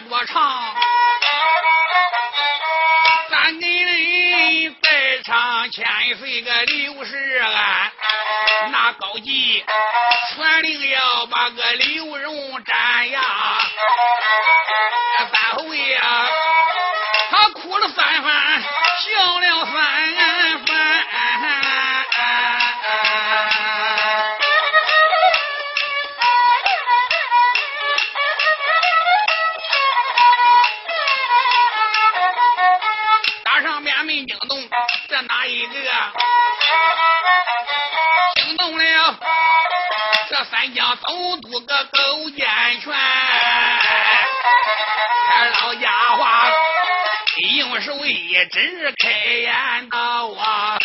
着唱。咱给人再唱千岁个刘世安，那高级传令要把个刘荣斩呀！三侯爷他哭了三番，笑了真是开眼道啊，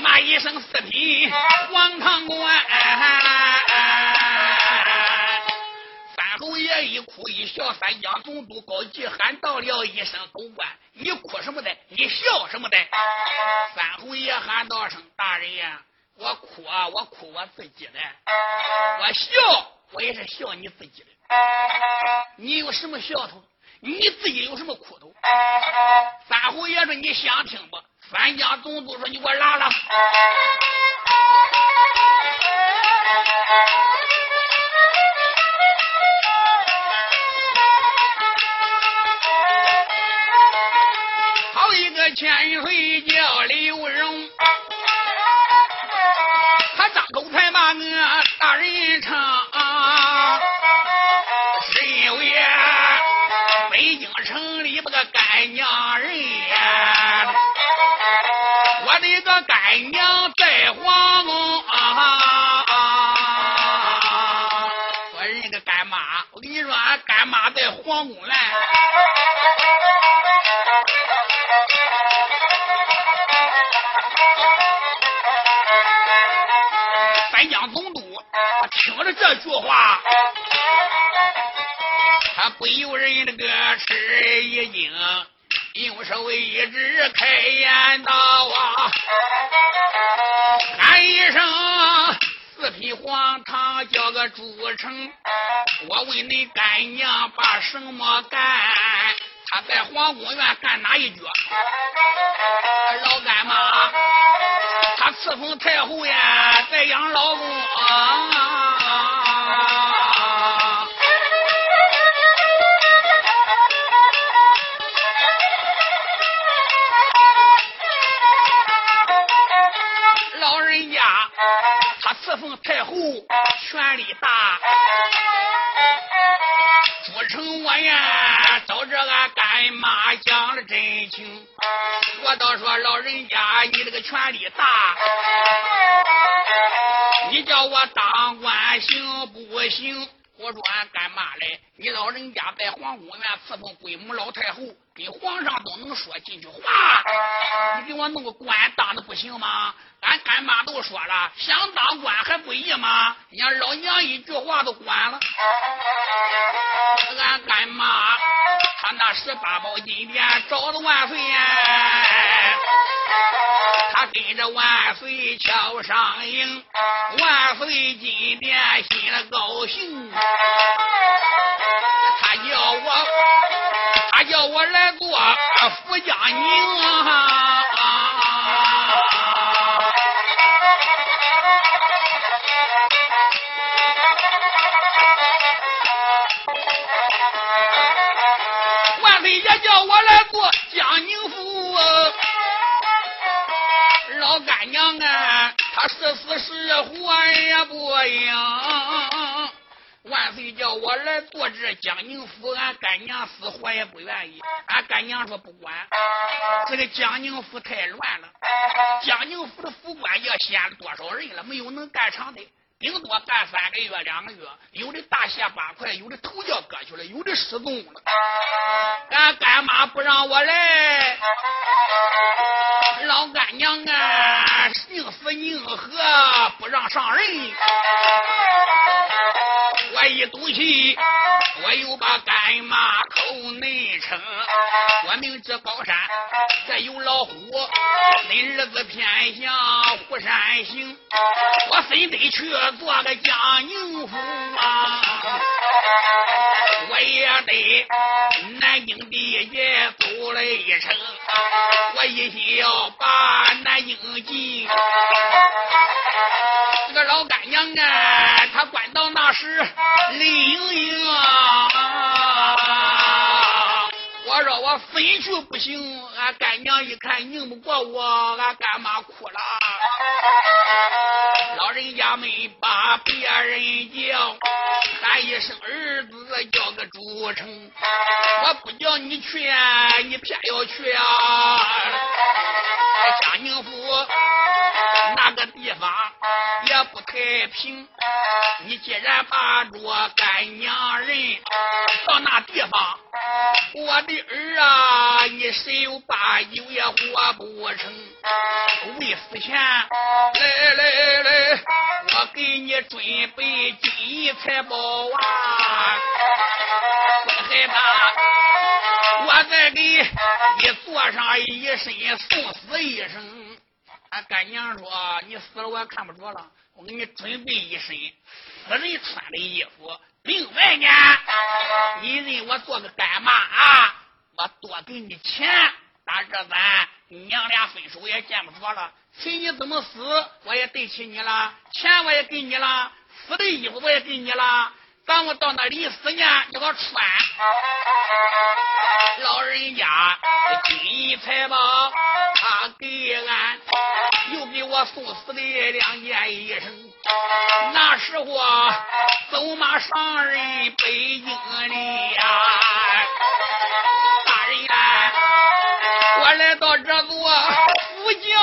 骂一声四品黄堂官。三侯爷一哭一笑，三江总督高吉喊道了一声：“狗官，你哭什么的？你笑什么的？”三侯爷喊道声：“大人呀，我哭啊，我哭我自己的；我笑，我也是笑你自己的。你有什么笑头？你自己有什么苦头？” 三虎爷说：“你想听不？”三家总督说：“你给我拉拉。”好一个千岁个干娘在皇宫啊，我认个干妈，我跟你说，俺干妈在皇宫来。三江总督听了这句话，他不由人那个吃一，是为之开言道啊，喊一声四匹黄堂叫个朱成，我问你干娘把什么干？他在皇宫院干哪一角？老干妈，他侍奉太后呀，在养老公啊。奉太后，权力大。朱成我呀，找这个干妈讲了真情。我倒说老人家，你这个权力大，你叫我当官行不行？说俺干妈嘞，你老人家在皇宫院伺候贵母老太后，跟皇上都能说几句话，你给我弄个官当的不行吗？俺干妈都说了，想当官还不易吗？人家老娘一句话都管了。俺干妈，他那十八宝金殿找了万岁呀，他跟着万岁敲上营，万岁金殿心里高兴，他叫我，他叫我来做福家宁。过江宁府，老干娘啊，她是死是活也不应。万岁叫我来做这江宁府，俺干娘死活也不愿意。俺干娘说不管，这个江宁府太乱了，江宁府的府官要限了多少人了，没有能干长的。顶多干三个月、两个月，有的大卸八块，有的头脚割去了，有的失踪了。俺干妈不让我来，老干娘啊，宁死宁活，不让上人。我一赌气，我又把干马口内称。我明知高山这有老虎，恁儿子偏向虎山行，我非得去做个江宁府啊！我也得南京地界走了一程，我一心要把南京进。这个老干娘啊，她关到那时泪盈盈啊！我说我非去不行，俺干娘一看拧不过我，俺干妈哭了。老人家没把别人叫，喊一声儿子叫个朱成，我不叫你去，你偏要去啊！江宁府那个地方也不太平，你既然把着干娘人到那地方，我的儿啊，你十有八九也活不成。为死前，来来来，我给你准备金银财宝啊！别害怕，我再给你做上一身送死一身。俺干娘说：“你死了，我也看不着了。我给你准备一身死人穿的衣服。另外呢，你认我做个干妈啊？我多给你钱。打这咱娘俩分手也见不着了。随你怎么死，我也对起你了。钱我也给你了，死的衣服我也给你了。咱们到那里死呢，你给我穿。老人家金银财宝，他给俺。”又给我送死的两件衣裳，那时候走马上任北京里呀，大人啊，我来到这座福江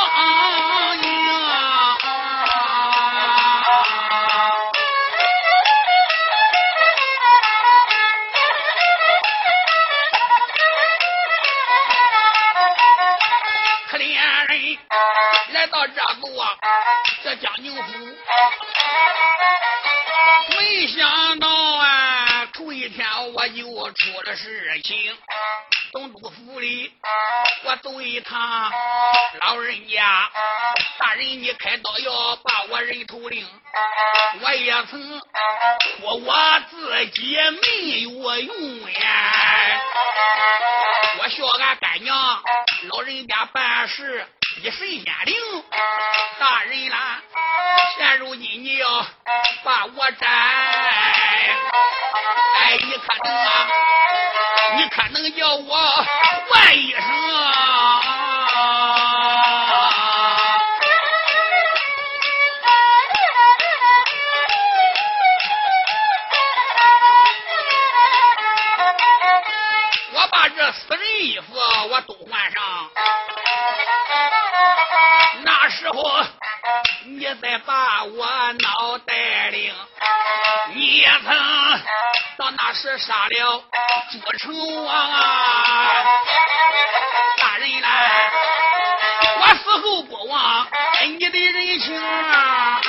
来到这座这江宁府，没想到啊，头一天我就出了事情。东都府里，我走一趟，老人家大人，你开刀要把我人头领，我也曾说我自己没有用呀。我笑俺干娘，老人家办事。一神仙灵，大人啦！现如今你要把我斩，哎，你可能啊？你可能叫我换一声？我把这死人衣服再把我脑袋领，你也曾到那时杀了朱成王啊！大人来，我死后不忘你的人情啊！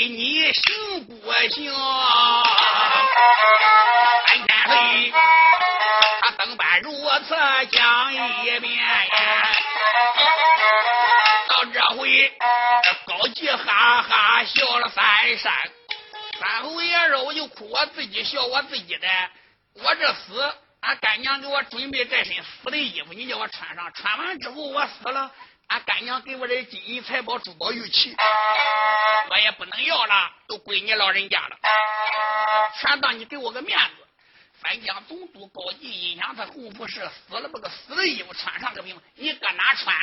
给你行不行，三千岁，他登班如此讲一遍，到这回高级哈哈笑了三山，三侯爷说我就哭我自己，笑我自己的，我这死，俺干娘给我准备这身死的衣服，你叫我穿上，穿完之后我死了。俺干娘给我这金银财宝、珠宝玉器，我也不能要了，都归你老人家了。全当你给我个面子，三江总督高进阴阳，他功夫是死了，把个死的衣服穿上个兵，你搁哪穿？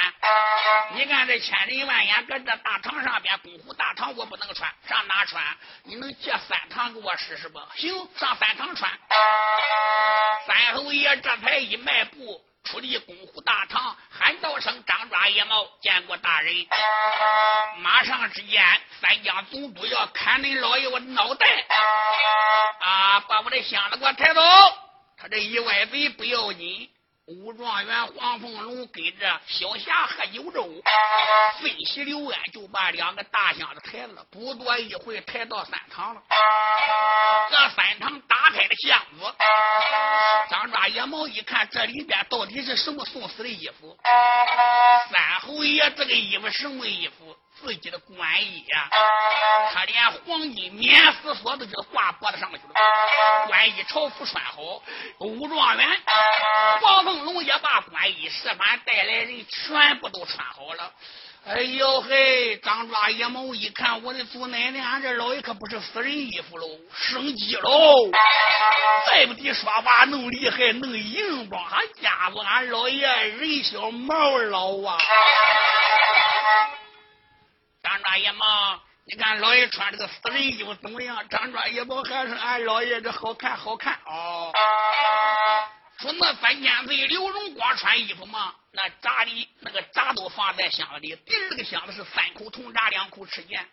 你看这千人万眼搁这大堂上边，公虎大堂我不能穿，上哪穿？你能借三堂给我试试不？行，上三堂穿。三侯爷这才一迈步。出力功护大唐，喊道声：“张抓野猫，见过大人。”马上之间，三江总督要砍恁老爷我脑袋啊！把我的箱子给我抬走。他这一歪嘴不要紧。武状元黄凤龙跟着小霞喝酒肉，飞喜刘安就把两个大箱子抬了，不多一会抬到三堂了。这三堂打开了箱子，张抓野猫一看，这里边到底是什么送死的衣服？三侯爷这个衣服什么衣服？自己的官衣呀，他连黄金免死锁都给挂脖子上去了。官衣朝服穿好，武状元黄凤龙也把官衣示范带来人全部都穿好了。哎呦嘿！张抓野猫一看，我的祖奶奶，俺这老爷可不是死人衣服喽，升级喽！再不地说话弄厉害，弄硬邦，俺家伙，俺老爷人小毛老啊！你看老爷穿这个死人衣服怎么样？张抓野猫还是俺老爷这好看好看哦。说那三千岁刘荣光穿衣服吗？那炸的那个炸都放在箱子里，第二个箱子是三口铜闸，两口赤剑，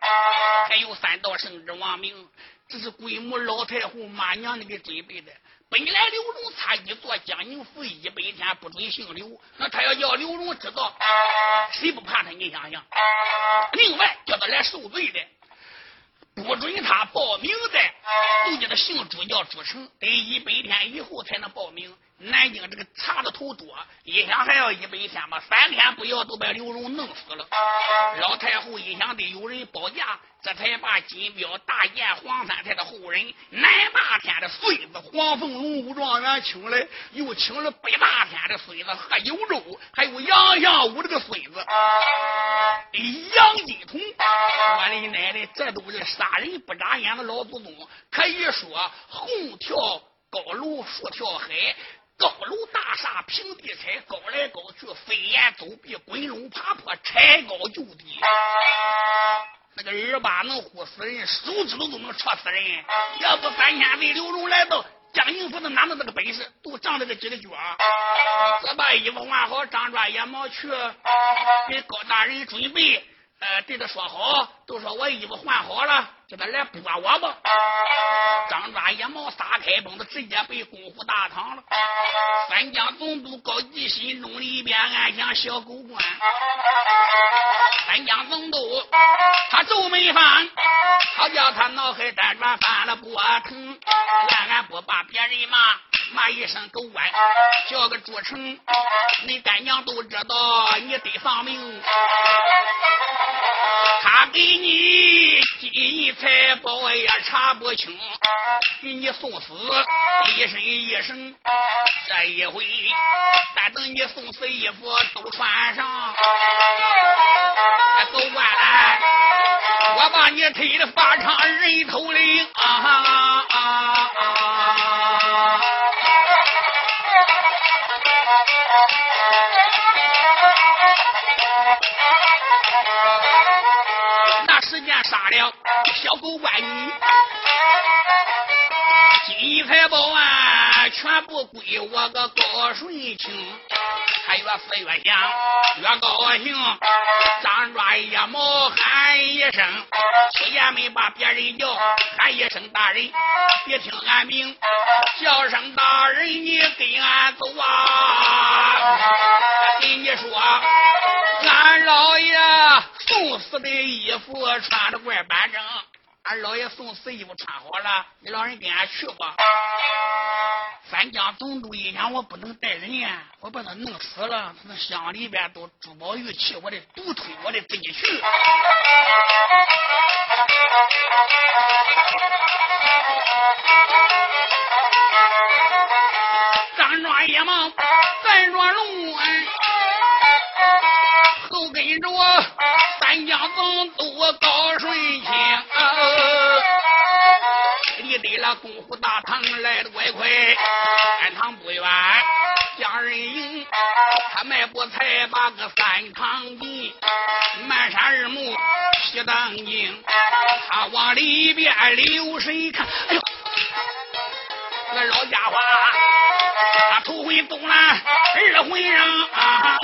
还有三道圣旨王名，这是鬼母老太后妈娘的给准备的。本来刘荣他一做江宁府一百天不准姓刘，那他要叫刘荣知道，谁不怕他？你想想。另外叫他来受罪的，不准他报名的，都叫他姓朱叫朱成，得一百天以后才能报名。南京这个查的头多，一想还要一百天吧，三天不要都把刘荣弄死了。老太后一想得有人保驾，这才把金彪大剑黄三太的后人南霸天的孙子黄凤龙武状元请来，又请了北霸天的孙子贺九州，还有杨相武这个孙子杨金童。我的奶奶，这都是杀人不眨眼的老祖宗，可以说红跳高楼，竖跳海。高楼大厦平地拆，高来高去，飞檐走壁，滚龙爬坡，拆高就低。那个二八能唬死人，手指头都能戳死人。要不三千岁刘荣来到江宁府，他哪能这个本事？都仗着个几个脚。这把衣服换好，张抓野猫去给高大人准备。呃，对他说好，都说我衣服换好了，叫他来拨我吧。张抓野猫撒开蹦子，直接被公府大堂了。三江总督高吉心中里边暗想：小狗官。三江总督他皱眉翻，他叫他脑海辗转翻了波疼。俺俺不把别人骂，骂一声狗官，叫个朱成，你干娘都知道你得丧命。他给你金银财宝也查不清，给你送死一身一身。这一回，但等你送死衣服都穿上，走惯了，我把你推的法场人头领啊！时间杀了小狗官女，金银财宝啊，全部归我个高顺清。他越死越想，越高兴。张抓野猫喊一声，七爷没把别人叫，喊一声大人，别听俺名，叫声大人，你跟俺走啊！跟你说，俺老爷。送死的衣服穿的怪板正，俺老爷送死衣服穿好了，你老人跟俺去吧。三江总督一想，我不能带人呀，我把他弄死了，他那乡里边都珠宝玉器，我得独吞，我得自己去。张庄野猫，咱庄龙东湖，大堂来的怪快，三堂不远，将人迎。他迈步才把个三堂进，漫山二目西当镜，他往里边留神看，哎呦，那老家伙，他头回动了，二回让。啊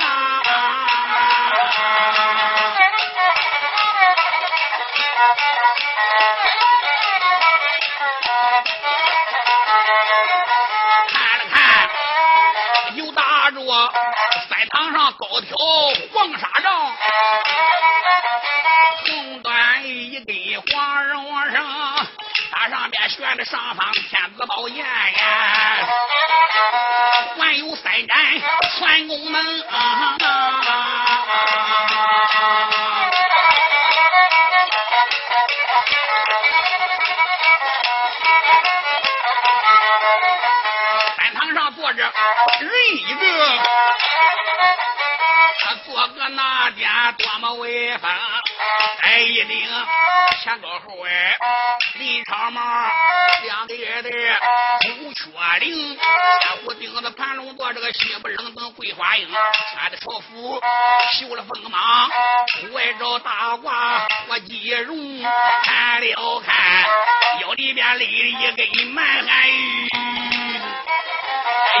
的朱雀翎，前虎顶子盘龙坐这个西不冷登桂花缨，穿的朝服绣了锋芒，外罩大褂我肌绒，看了看腰里边勒一根满汉玉。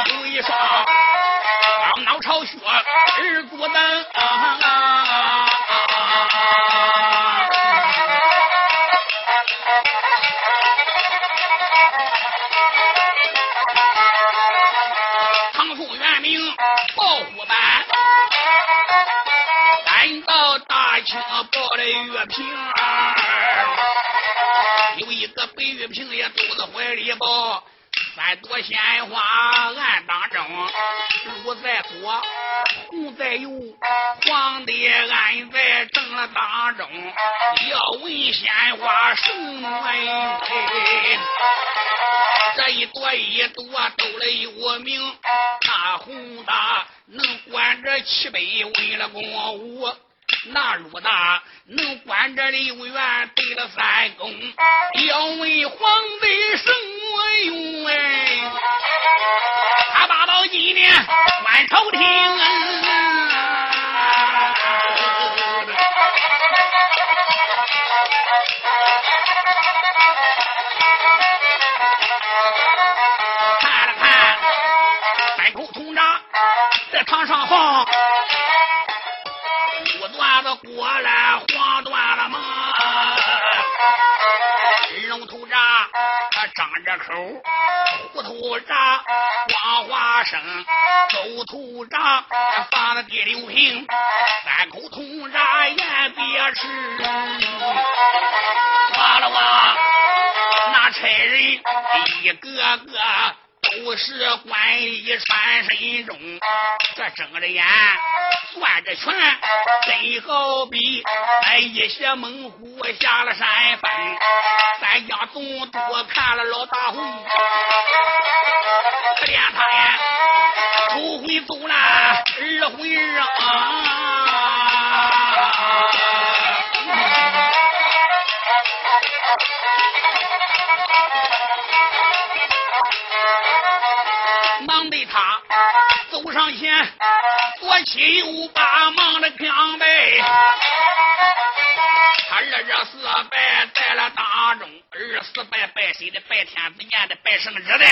有一双钢脑朝靴，二足蹬。的月平有一个白玉瓶也肚子怀里抱。三朵鲜花暗当中，绿在左，红在右，黄的暗在正当中。要问鲜花什哎，这一朵一朵都来有名，大红的能管这七百为了公务。那鲁大能管这六院对了三公，要问皇帝什么用哎？他把到今年满朝廷。端子过来，黄断了吗？龙头闸他张着口，虎头闸光花生，狗头闸放了第六瓶，三口铜闸言别吃。哇了哇，那差人一个个。都是官衣穿身中，这睁着眼，攥着拳，真好比哎一些猛虎下了山峰。三家总多看了老大红，可怜他呀，头回走了，二回让。忙走上前，左七右八忙的扛呗，他二这四拜在了当中，二四拜拜谁的？拜天子年的，拜圣旨的。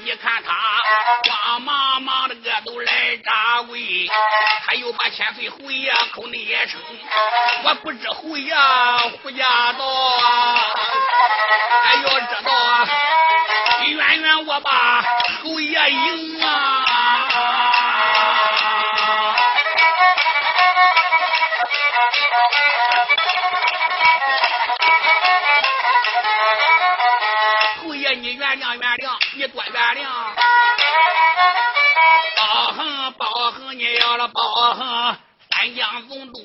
你看他慌忙忙的个都来扎跪，他又把千岁侯爷口内也称，我不知侯爷胡家道啊，哎要知道啊。远远我把侯爷迎啊！侯爷你原谅原谅，你多原谅。包恒包恒你要了包恒。三江总督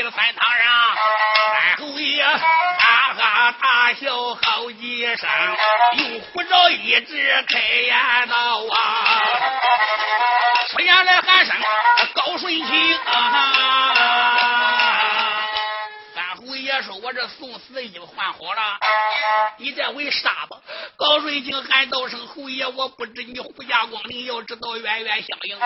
跪了饭堂上，三侯爷哈哈大笑好几声，又呼着一直开言道啊，出言来喊声高顺清。三侯爷说：“我这送死衣服换好了，你这为啥吧？高顺清喊道声侯爷，我不知你胡家光临，要知道冤冤相迎，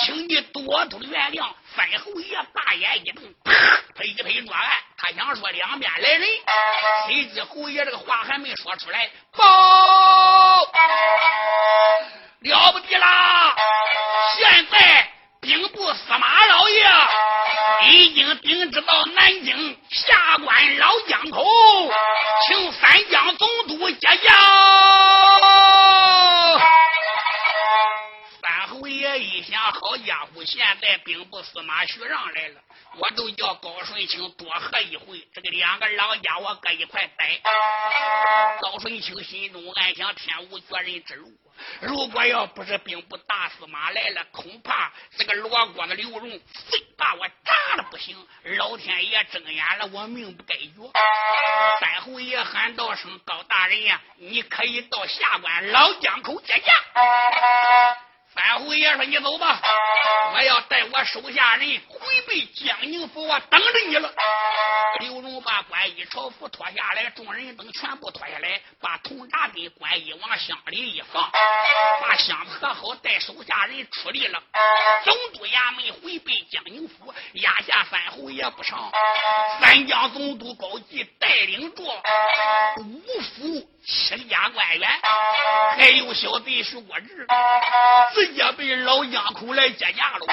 请你多多原谅。范侯爷大眼一瞪，啪，他一拍桌案，他想说两边来人，谁知侯爷这个话还没说出来，报 了不得啦！现在兵部司马老爷已经定制到南京下关老江口，请三江总督接驾。侯爷一想，好家伙，现在兵部司马徐让来了。我都叫高顺清多喝一回，这个两个老家伙搁一块待。高顺清心中暗想：天无绝人之路，如果要不是兵部大司马来了，恐怕这个罗锅的刘荣非把我炸了不行。老天爷睁眼了，我命不该绝。三侯爷喊道声：“高大人呀，你可以到下关老江口接驾。”三侯爷说：“你走吧，我要带我手下人回奔江宁府，我等着你了。”刘荣把官衣朝服脱下来，众人等全部脱下来，把铜闸跟官衣往箱里一放，把箱子合好，带手下人出力了。总督衙门回奔江宁府，压下三侯爷不成。三江总督高吉带领着五府七家官员，还有小弟徐国志。直接被老江口来接驾了，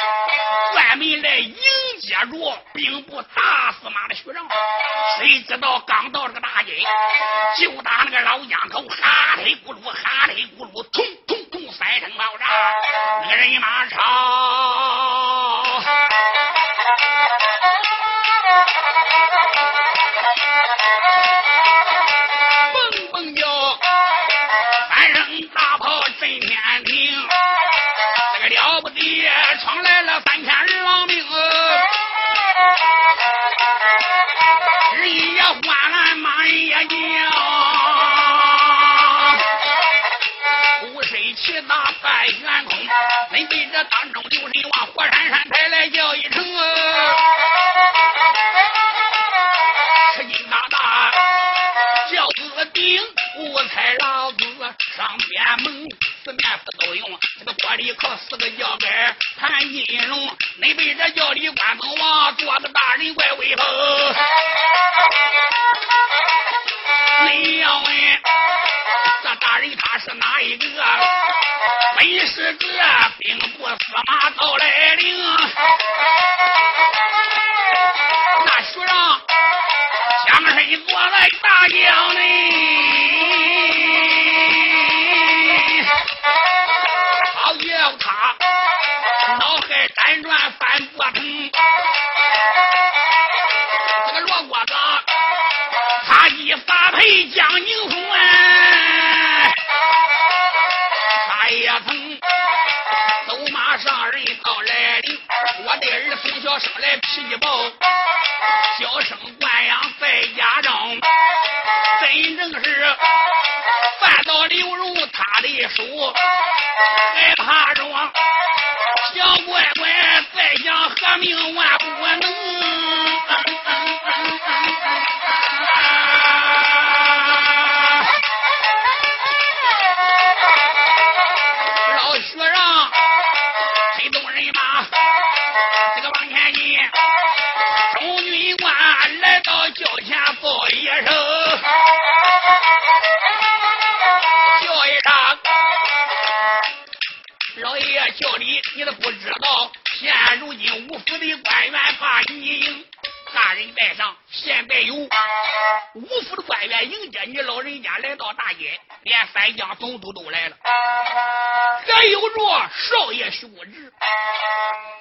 专门来迎接着兵部大司马的徐让。谁知道刚到这个大街，就打那个老江口，哈雷咕噜，哈雷咕噜，通通通，三声爆炸，那个人马超，山山台来叫一声啊，吃惊大大叫子顶，五彩老子上边门，四面四都用。这个玻璃靠四个轿杆盘金龙，恁被这轿里关东王做个大人怪威风。恁要问这大人他是哪一个？你是这兵部司马到来领。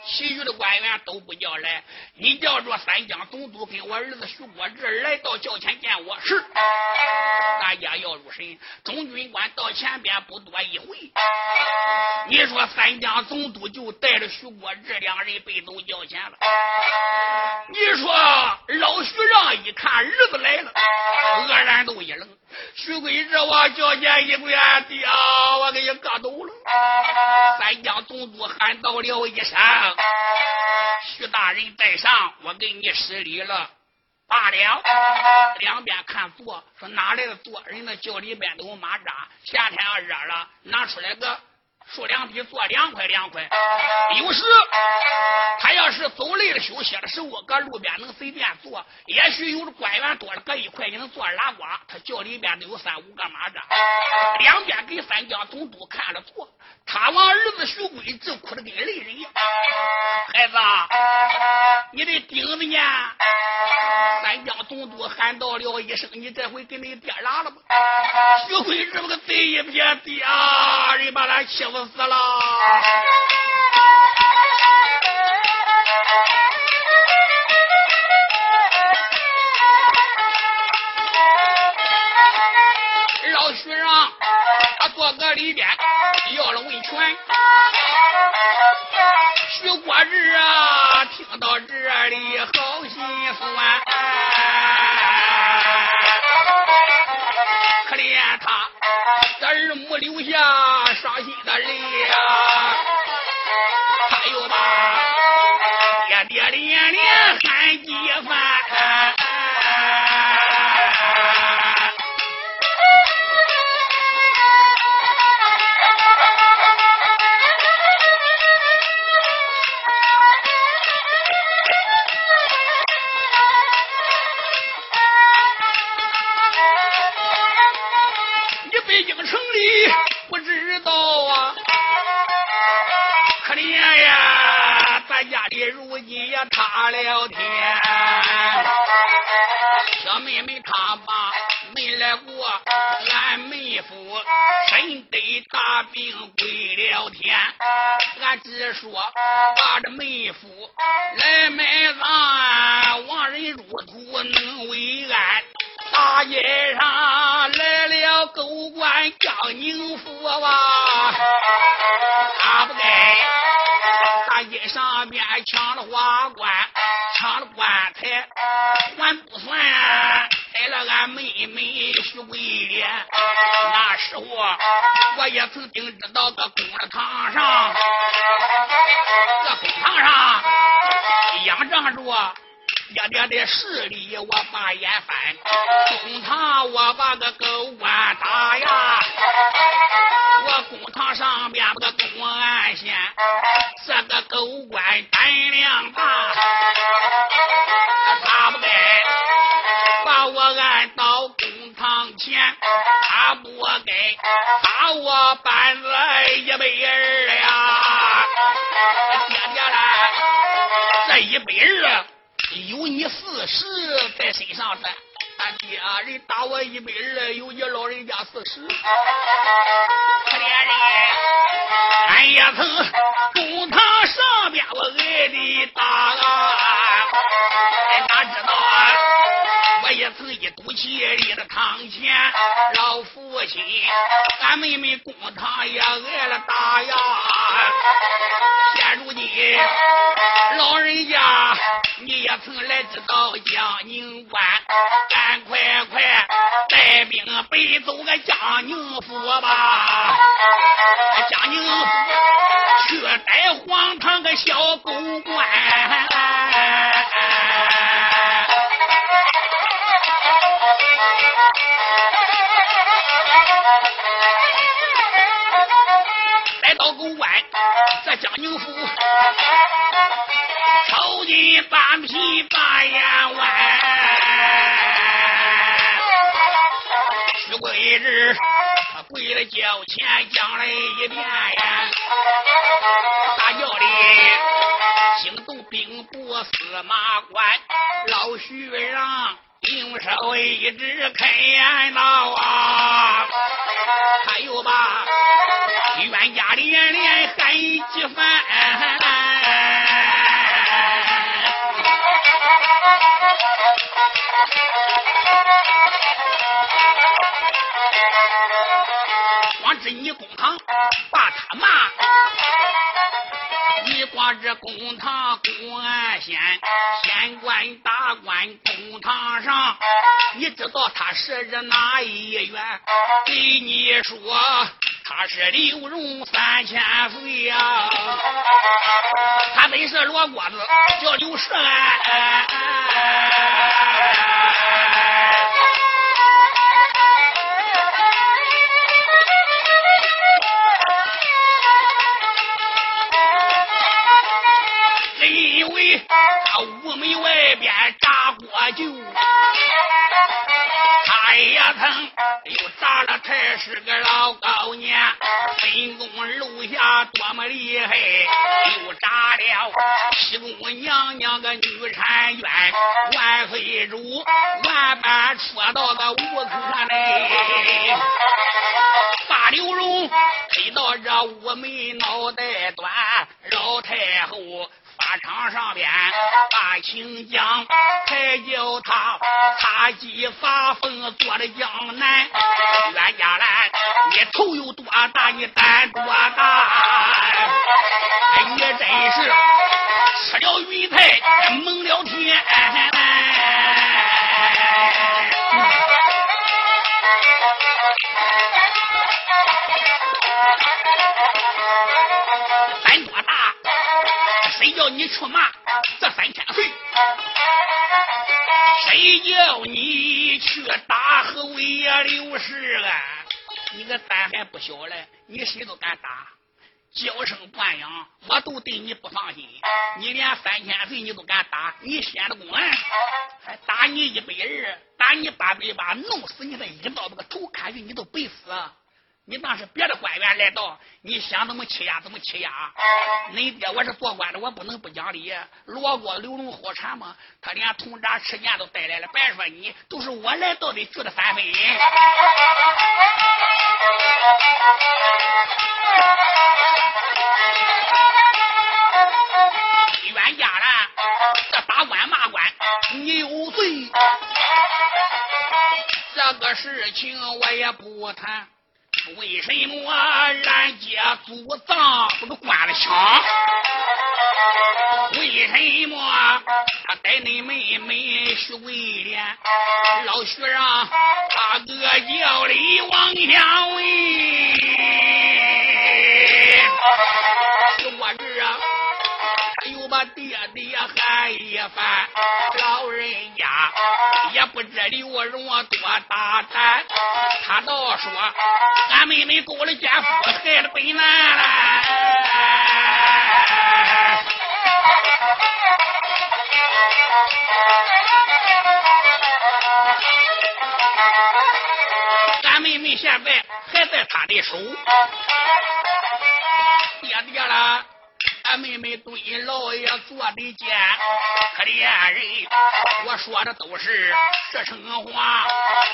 其余的官员都不叫来，你叫着三江总督跟我儿子徐国志来到轿前见我，是。大家要入神，中军官到前边不多一回，你说三江总督就带着徐国志两人被走轿前了。你说老徐让一看儿子来了，愕然都一愣。徐贵志往轿前一跪，爹，我给你磕头了。三江总督喊到了一声：“徐大人在上，我给你施礼了。”罢了，两边看座，说哪来的座？人家轿里边都有马扎，夏天要热了，拿出来个。数两笔坐凉快凉快，有时他要是走累了休息的时候，搁路边能随便坐。也许有的官员多了，搁一块你能坐拉呱。他轿里边都有三五个马扎，两边给三江总督看了坐。他往儿子徐贵正哭的跟泪人一样。孩子，你的钉子呢？三江总督喊到了一声：“你这回给你爹拉了吧？”徐贵这么个贼一撇，爹，人把他气死死了。老徐让他坐个里边要了温泉。徐国志啊，听到这里好心酸，伤心的泪的势力，我把眼翻，公堂我把个狗官打呀，我公堂上边个公安县，这个狗官胆量大，他不该把我按到公堂前，他不该打我板子一百二呀，爹爹来，这一百二。有你四十在身上的，俺爹人打我一百二，有你老人家四十，可怜人，俺也曾公堂上边我挨的打啊，哪知道啊我也曾一赌气立在堂前，老父亲，俺妹妹公堂也挨了打呀，现如今老人家。你也曾来知道江宁关，赶快快带兵北走个江宁府吧！江宁府去逮荒唐个小狗官，来到狗官，这江宁府。抽筋半皮把眼弯，徐贵志他跪在轿前讲了一遍呀，大轿里惊动兵部司马官老徐让用手一指开言道啊，他又把冤家连连喊几番。光知你公堂把他骂，你光知公堂公安县县官大官公堂上，你知道他是哪一员？给你说，他是刘荣三千岁呀，他本是罗锅子，叫刘胜。因为他屋门外边炸锅酒。他也疼又炸了柴，是个老高年，分工楼下多么厉害，又炸了西宫娘娘个女婵娟，万岁主万般戳到个无可奈，把刘荣推到这屋门脑袋端，老太后。战场上边，把秦将才叫他擦鸡发疯，做了江南。冤家来，你头有多大，你胆多大？你真是吃了云彩，蒙了天。叫你出马，这三千岁；谁叫你去打何为刘氏啊？你个胆还不小嘞，你谁都敢打，娇生惯养，我都对你不放心。你连三千岁你都敢打，你先得滚！还打你一百二，打你八百八，弄死你的一刀，那个头砍去，你都白死。你当是别的官员来到，你想怎么欺压怎么欺压。恁爹我是做官的，我不能不讲理。罗锅刘龙好产吗？他连铜闸吃剑都带来了，别说你，都是我来到的，聚的三分。冤家了，这打官骂官，你有罪。这个事情我也不谈。为什么俺家祖葬这个关了枪？为什么他带恁妹妹徐桂莲？老徐让他哥叫李王相为？我这他又把爹爹喊一番，老人家也不知刘荣多大胆，他倒说。俺妹妹勾了奸夫，害了本难了。俺妹妹现在还在他的手，爹爹了。妹妹对老爷做的奸，可怜人，我说的都是实诚话，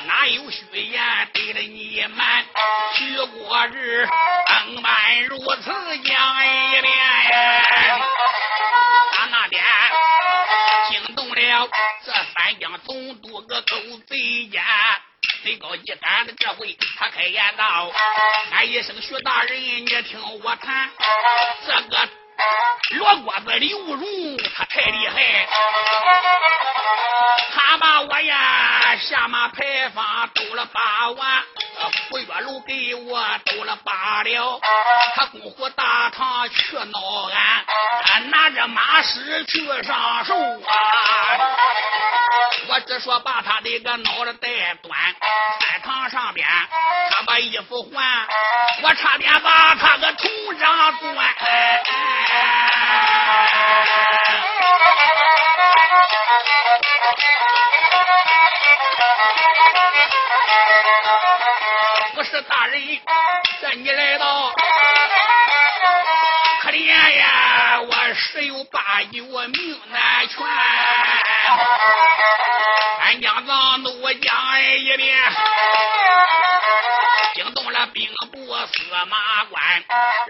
哪有虚言对了你们？徐国日登班如此讲一遍，他那边惊动了这三江总督个狗贼奸，最高一杆的这回他开言道：“喊一声徐大人，你听我谈这个。”罗锅子刘荣，他太厉害，他把我呀下马牌坊兜了八万，府月楼给我兜了八了，他功夫大堂去闹俺，拿着马尸去上手啊！我只说把他的个脑袋端，三堂上边，他把衣服换，我差点把他个头上钻。不是大人，这你来到，可怜呀！我十有八九命难全，三江藏都讲一遍。兵部司马官，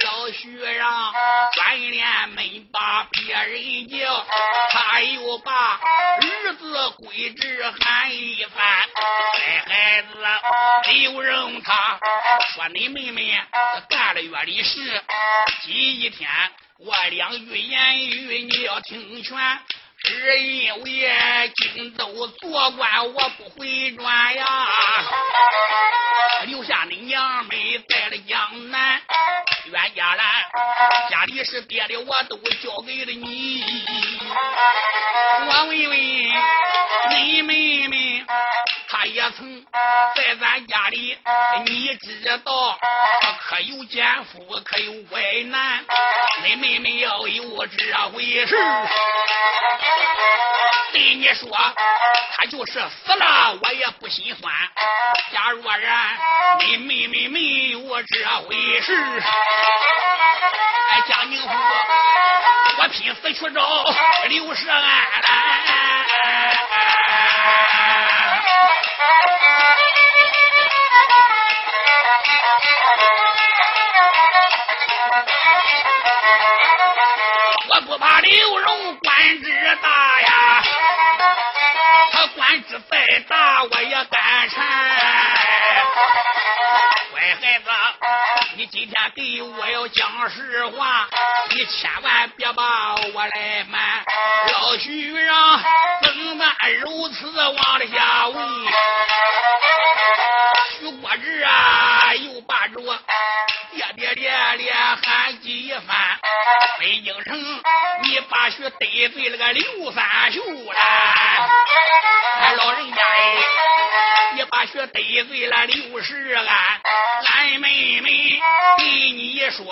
老徐让转脸没把别人叫，他又把儿子归置喊一番。该孩子刘荣他说你妹妹干了月里事，今一天我两句言语你要听全。只因为荆州做官，我不回转呀，留下你娘们在了江南。冤家来，家里是爹的，我都交给了你。我问问你妹妹，他也曾在咱家里，你知道可有奸夫，可有歪男？你妹妹要有这回事，对你说，他就是死了，我也不心酸。假若然你妹妹没有这回事，哎，江宁府，我拼死去找刘世安。我不怕刘荣官职大呀，他官职再大我也敢缠。孩子，你今天对我要讲实话，你千万别把我来瞒。老徐啊怎么如此往下问？徐国志啊，又把着爹爹连连喊几番。北京城，你把许得罪了个刘三秀了，俺老人家哎，你把许得罪了刘世安，俺妹妹对你说，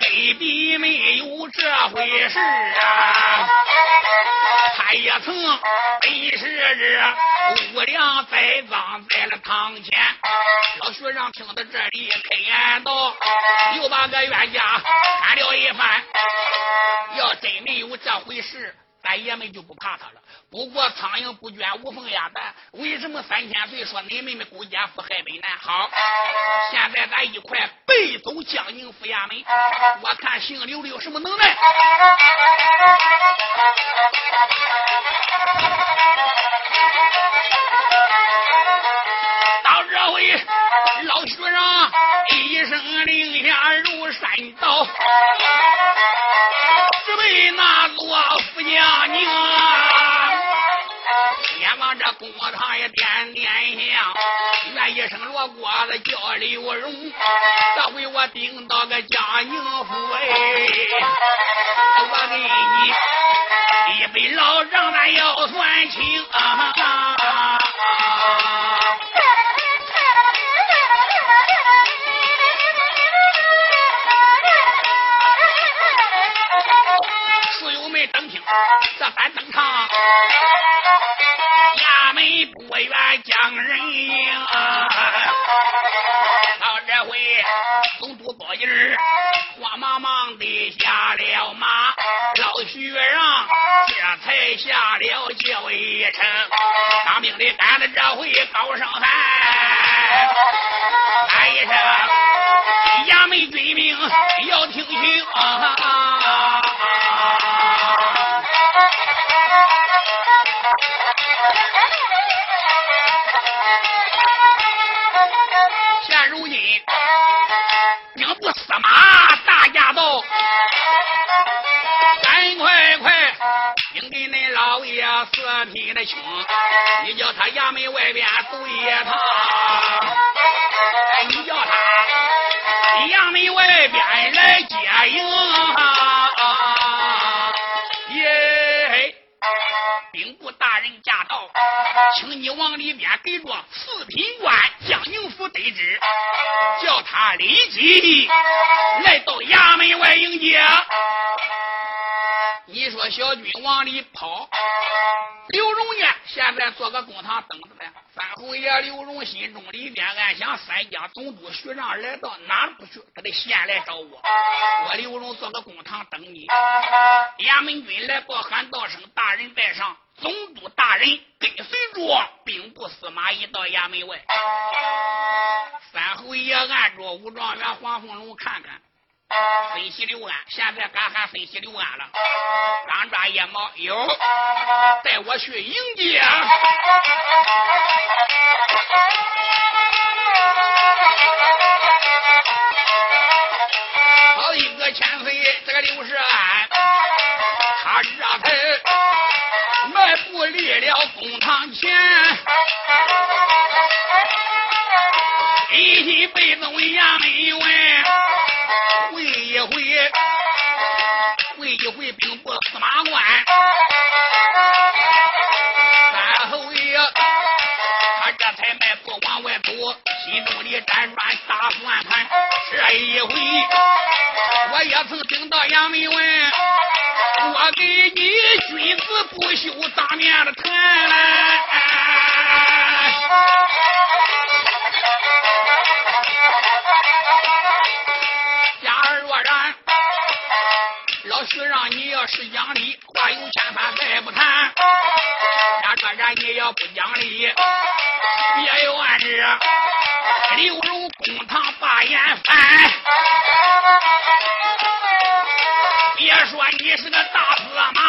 卑鄙没有这回事啊。他也曾本是这无良栽赃在了堂前。老学长听到这里开言道，又把个冤家喊了一番。要真没有这回事，咱爷们就不怕他了。不过苍蝇不卷无缝鸭蛋，为什么三千岁说你妹妹孤家富害本难？好，现在咱一块背走江宁府衙门，我看姓刘的有什么能耐。所以，老学长一声令下如山倒。只为那罗福娘娘，先往这公堂也点点香，愿一声锣锅子叫刘荣，这回我顶到个江宁府哎，我给你一杯老账，咱要算清。啊三登场，衙门不远将人迎。到这回，总督包金儿慌忙忙的下了马，老徐让这才下了轿一程。当兵的赶了这回高声喊，喊一声衙门军兵要听清。啊司马大驾到，赶快快，应给恁老爷四品的清，你叫他衙门外边小军往里跑，刘荣呢？现在做个公堂等着呢。三侯爷刘荣心中里边暗想：三江总督徐让来到哪不去？他得先来找我。我刘荣做个公堂等你。衙门军来报喊道声：“大人在上。”总督大人跟随着兵部司马懿到衙门外，三侯爷按着武状元黄凤龙看看，分析刘安，现在敢喊分析刘安了。刚抓腋毛，有带我去迎接。好一个千岁，这个刘世安，他热才。迈步立了公堂前，一心背走衙门外，会一回，会一回兵部司马官，三侯爷，他这才迈步往外走，心中里辗转打算盘，这一回。我也曾听到杨梅问，我给你君子不羞当面的谈是讲理，话有千般再不谈。假若然你要不讲理，别有暗指。刘荣公堂把眼翻，别说你是个大司马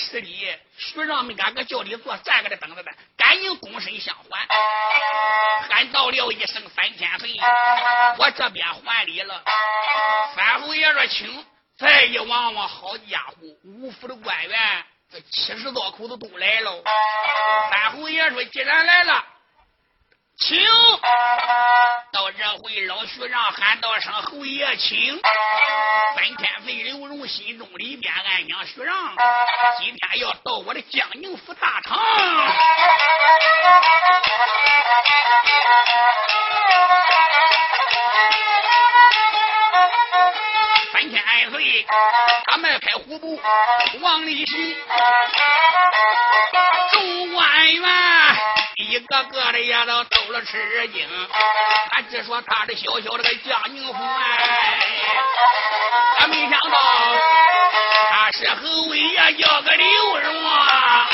他这一施礼，徐让没敢搁轿里坐，站搁这等着呢，赶紧躬身相还，喊到了一声三千岁，我这边还礼了。三侯爷说请，再一望望，好家伙，五府的官员这七十多口子都来了。三侯爷说既然来了，请。到这回老徐让喊道声侯爷请。三千岁刘荣心中里边暗想徐让，今天要到我的江宁府大堂。三千岁，他迈开虎步往里行，众官员一个个的也都都了吃惊。俺只说他的小小的个江宁府哎，俺没想到他是侯爷叫个刘荣啊！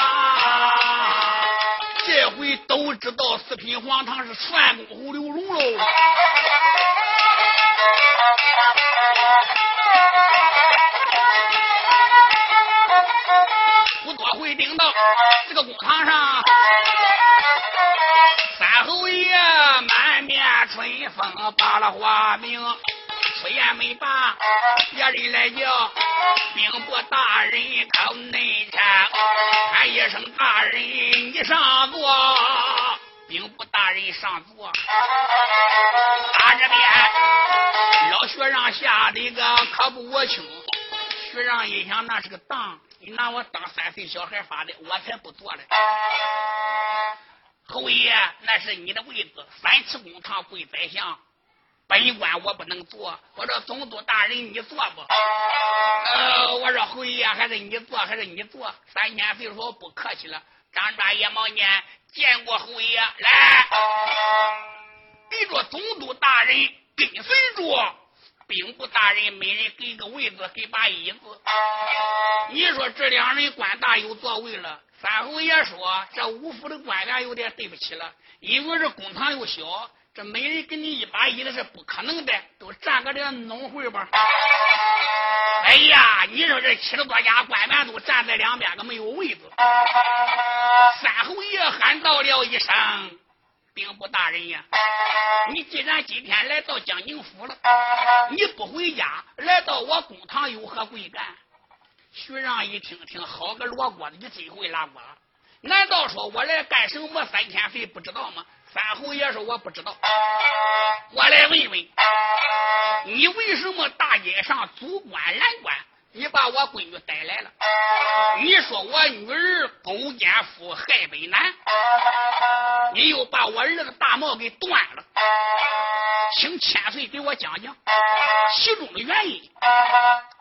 这回都知道四品皇堂是涮公侯刘荣喽。不多会顶到这个公堂上，侯爷满面春风把了花名，出言没罢，别人来叫兵部大人靠内前，喊一声大人你上座，兵部大人上座，打这边老学让吓得一个可不轻，学让一想那是个当。你拿我当三岁小孩发的，我才不做嘞！侯爷，那是你的位子，三尺公堂跪宰相，本官我不能坐。我说总督大人，你坐不？呃，我说侯爷，还是你坐，还是你坐？三千岁说不客气了，张抓野毛念见过侯爷，来，给着总督大人跟随着。兵部大人每人给个位子，给把椅子。你说这两人官大有座位了。三侯爷说，这五府的官员有点对不起了，因为这公堂又小，这每人给你一把椅子是不可能的，都站个这农会吧。哎呀，你说这七十多家官员都站在两边，都没有位子。三侯爷喊到了一声。兵部大人呀，你既然今天来到江宁府了，你不回家，来到我公堂有何贵干？徐让一听听，好个罗锅子，你真会拉锅！难道说我来干什么？三千岁不知道吗？三侯爷说我不知道，我来问问，你为什么大街上阻关拦关？你把我闺女带来了，你说我女儿勾奸夫害北男，你又把我儿子大帽给断了，请千岁给我讲讲其中的原因。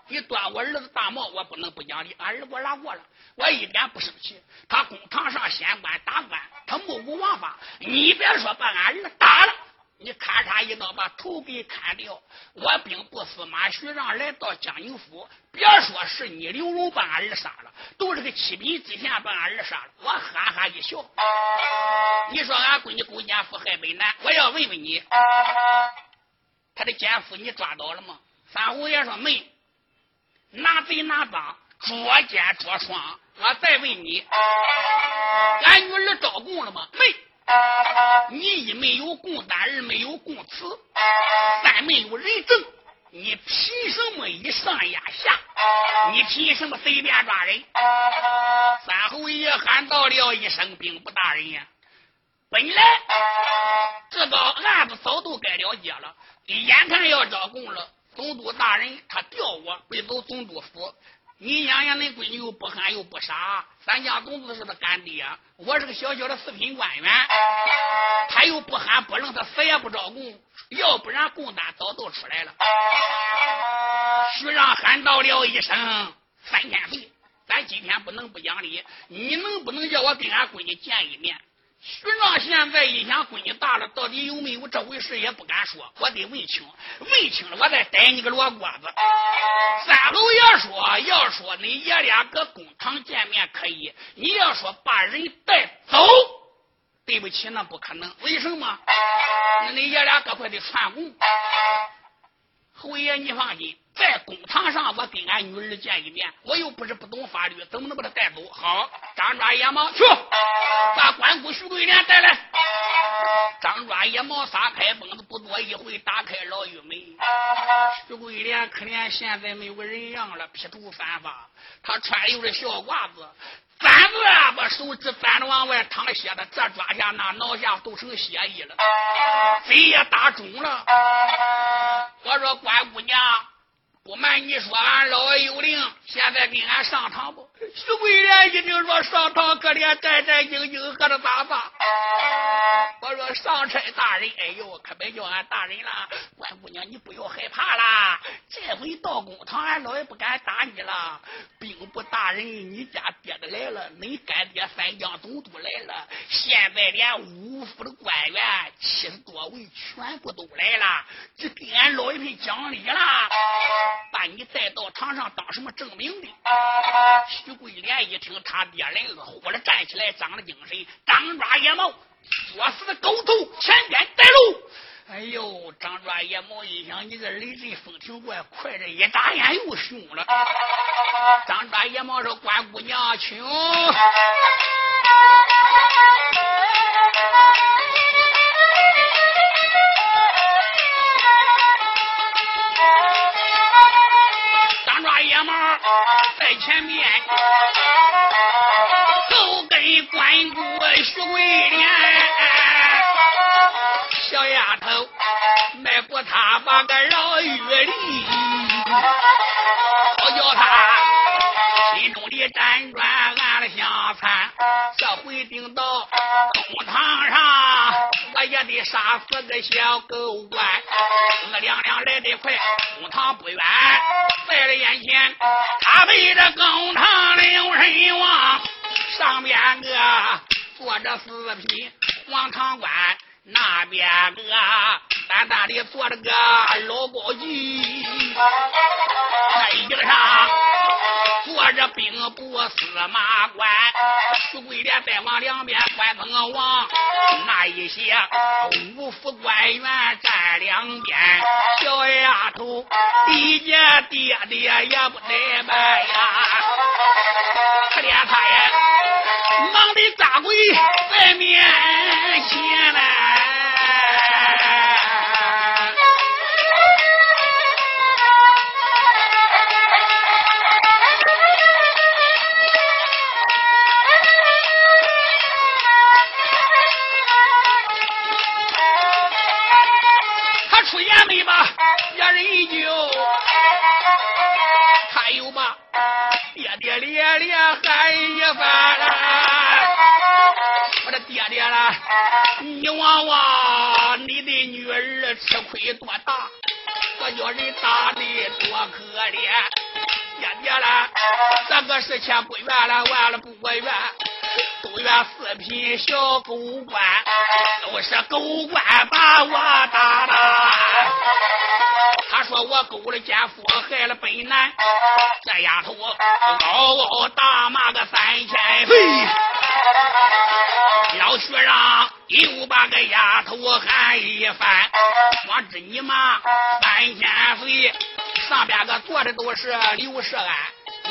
你断我儿子大毛，我不能不讲理。俺儿我拉过了，我一点不生气。他公堂上县官打官，他目无王法。你别说把俺儿打了，你咔嚓一刀把头给砍掉。我兵部司马徐让来到江宁府，别说是你刘荣把俺儿杀了，都是个七品知县把俺儿杀了。我哈哈一笑。你说俺闺女勾奸夫害本男，我要问问你，他的奸夫你抓到了吗？三虎爷说没。拿贼拿赃，捉奸捉双。我再问你，俺女儿招供了吗？没。你一没有供单，二没有供词，三没有人证，你凭什么以上压下？你凭什么随便抓人？三侯爷喊到了一声：“兵部大人呀！本来这个案子早都该了结了，眼看要招供了。”总督大人，他调我背走总督府。你养养恁闺女又不憨又不傻，咱家公子是他干爹，我是个小小的四品官员，他又不憨不愣，他死也不招供，要不然供单早都出来了。徐让喊到了一声：“三千岁，咱今天不能不讲理，你能不能叫我跟俺闺女见一面？”徐让现在一想，闺女大了，到底有没有这回事也不敢说，我得问清，问清了我再逮你个罗锅子。三侯爷说：“要说你爷俩搁工厂见面可以，你要说把人带走，对不起，那不可能。为什么？那你爷俩搁快得串供。侯爷，你放心。”在公堂上，我跟俺女儿见一面，我又不是不懂法律，怎么能把她带走？好，张抓野猫去，把关谷徐桂莲带来。张抓野猫撒开蹦子，不多一会，打开牢狱门。徐桂莲可怜现在没有个人样了，披头散发，他穿又是小褂子，翻个把手指翻着往外淌血的，这抓下那挠下都成血迹了，嘴也打肿了。我说关姑娘。不瞒你说，俺老爷有令，现在跟俺上堂不？徐桂莲一听说上堂，可怜战战兢兢，喝着咋咋？我说上差大人，哎呦，可别叫俺大人了。关姑娘，你不要害怕啦，这回到公堂，俺老爷不敢打你了。兵部大人，你家爹的来了，恁干爹三江总督来了，现在连五府的官员七十多位全部都来了，这给俺老爷们讲理了。把你带到堂上当什么证明的？徐桂莲一听他爹来了，忽然站起来，长了精神，张抓野猫，作死的狗头，前边带路。哎呦，张抓野猫一想，你这雷震风挺怪，快这一眨眼又凶了。张抓野猫说：“关姑娘，请。”张抓野猫在前面，关公徐桂莲，小丫头迈步他把个绕玉里，好叫他心中的辗转暗了相残，这回顶到公堂上，我也得杀死个小狗官，我两两来得快，公堂不远。在了眼前，他背着公堂领人王，上边个坐着四品黄堂官，那边个单单的坐着个老高级，在椅子上坐着兵部司马官，徐桂莲再往两边关封王，那一些五府官员站两边，小丫头。一见爹爹也不怠慢呀，可怜他忙得扎跪在面前来。他出言没吧？别人就。爹爹咧咧喊一番啦，我的爹爹啦，你望望你的女儿吃亏多大，我叫人打的多可怜。爹爹啦，这个事情不怨了，完了不怨，都怨四品小狗官，都是狗官把我打的。他说我勾了奸夫，害了本男，这丫头嗷嗷大骂个三千岁。老学长又把个丫头喊一番，我知你妈三千岁上边个坐的都是刘世安，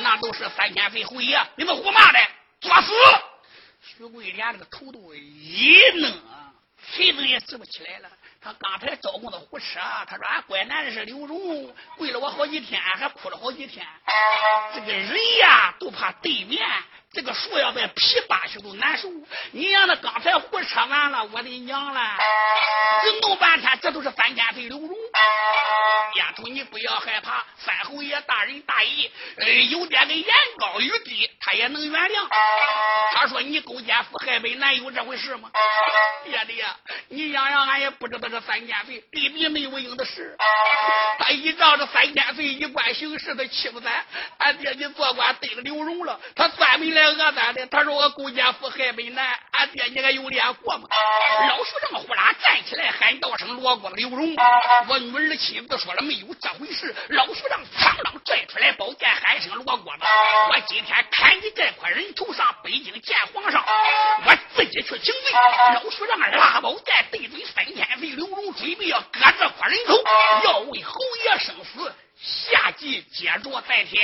那都是三千岁侯爷，你们胡骂的，作死！徐桂莲这个头都一弄，谁都也直不起来了。他刚才招供的胡扯，他说俺拐男的是刘荣，跪了我好几天，还哭了好几天。这个人呀，都怕对面。这个树要被皮扒去都难受。你让他刚才胡扯完了，我的娘了！这弄半天，这都是三千岁刘荣。丫头，你不要害怕，三侯爷大人大义，呃，有点个言高语低，他也能原谅。他说你勾奸夫害本男有这回事吗？爹爹，你想想俺也不知道这三千岁弟弟没有应的事。他一仗着三千岁一贯行事，他欺负咱。俺爹你做官得了刘荣了，他专门来。讹咱的，他说我勾奸夫害本男，俺爹你还有脸过吗？老学长呼啦站起来喊道声罗光刘荣，我女儿的亲自说了没有这回事。老学长苍啷拽出来宝剑喊声罗光子，我今天砍你这块人头上，北京见皇上，我自己去请罪。老学长拉宝剑对准三千岁刘荣，准备要割这块人头，要为侯爷生死，下集接着再听。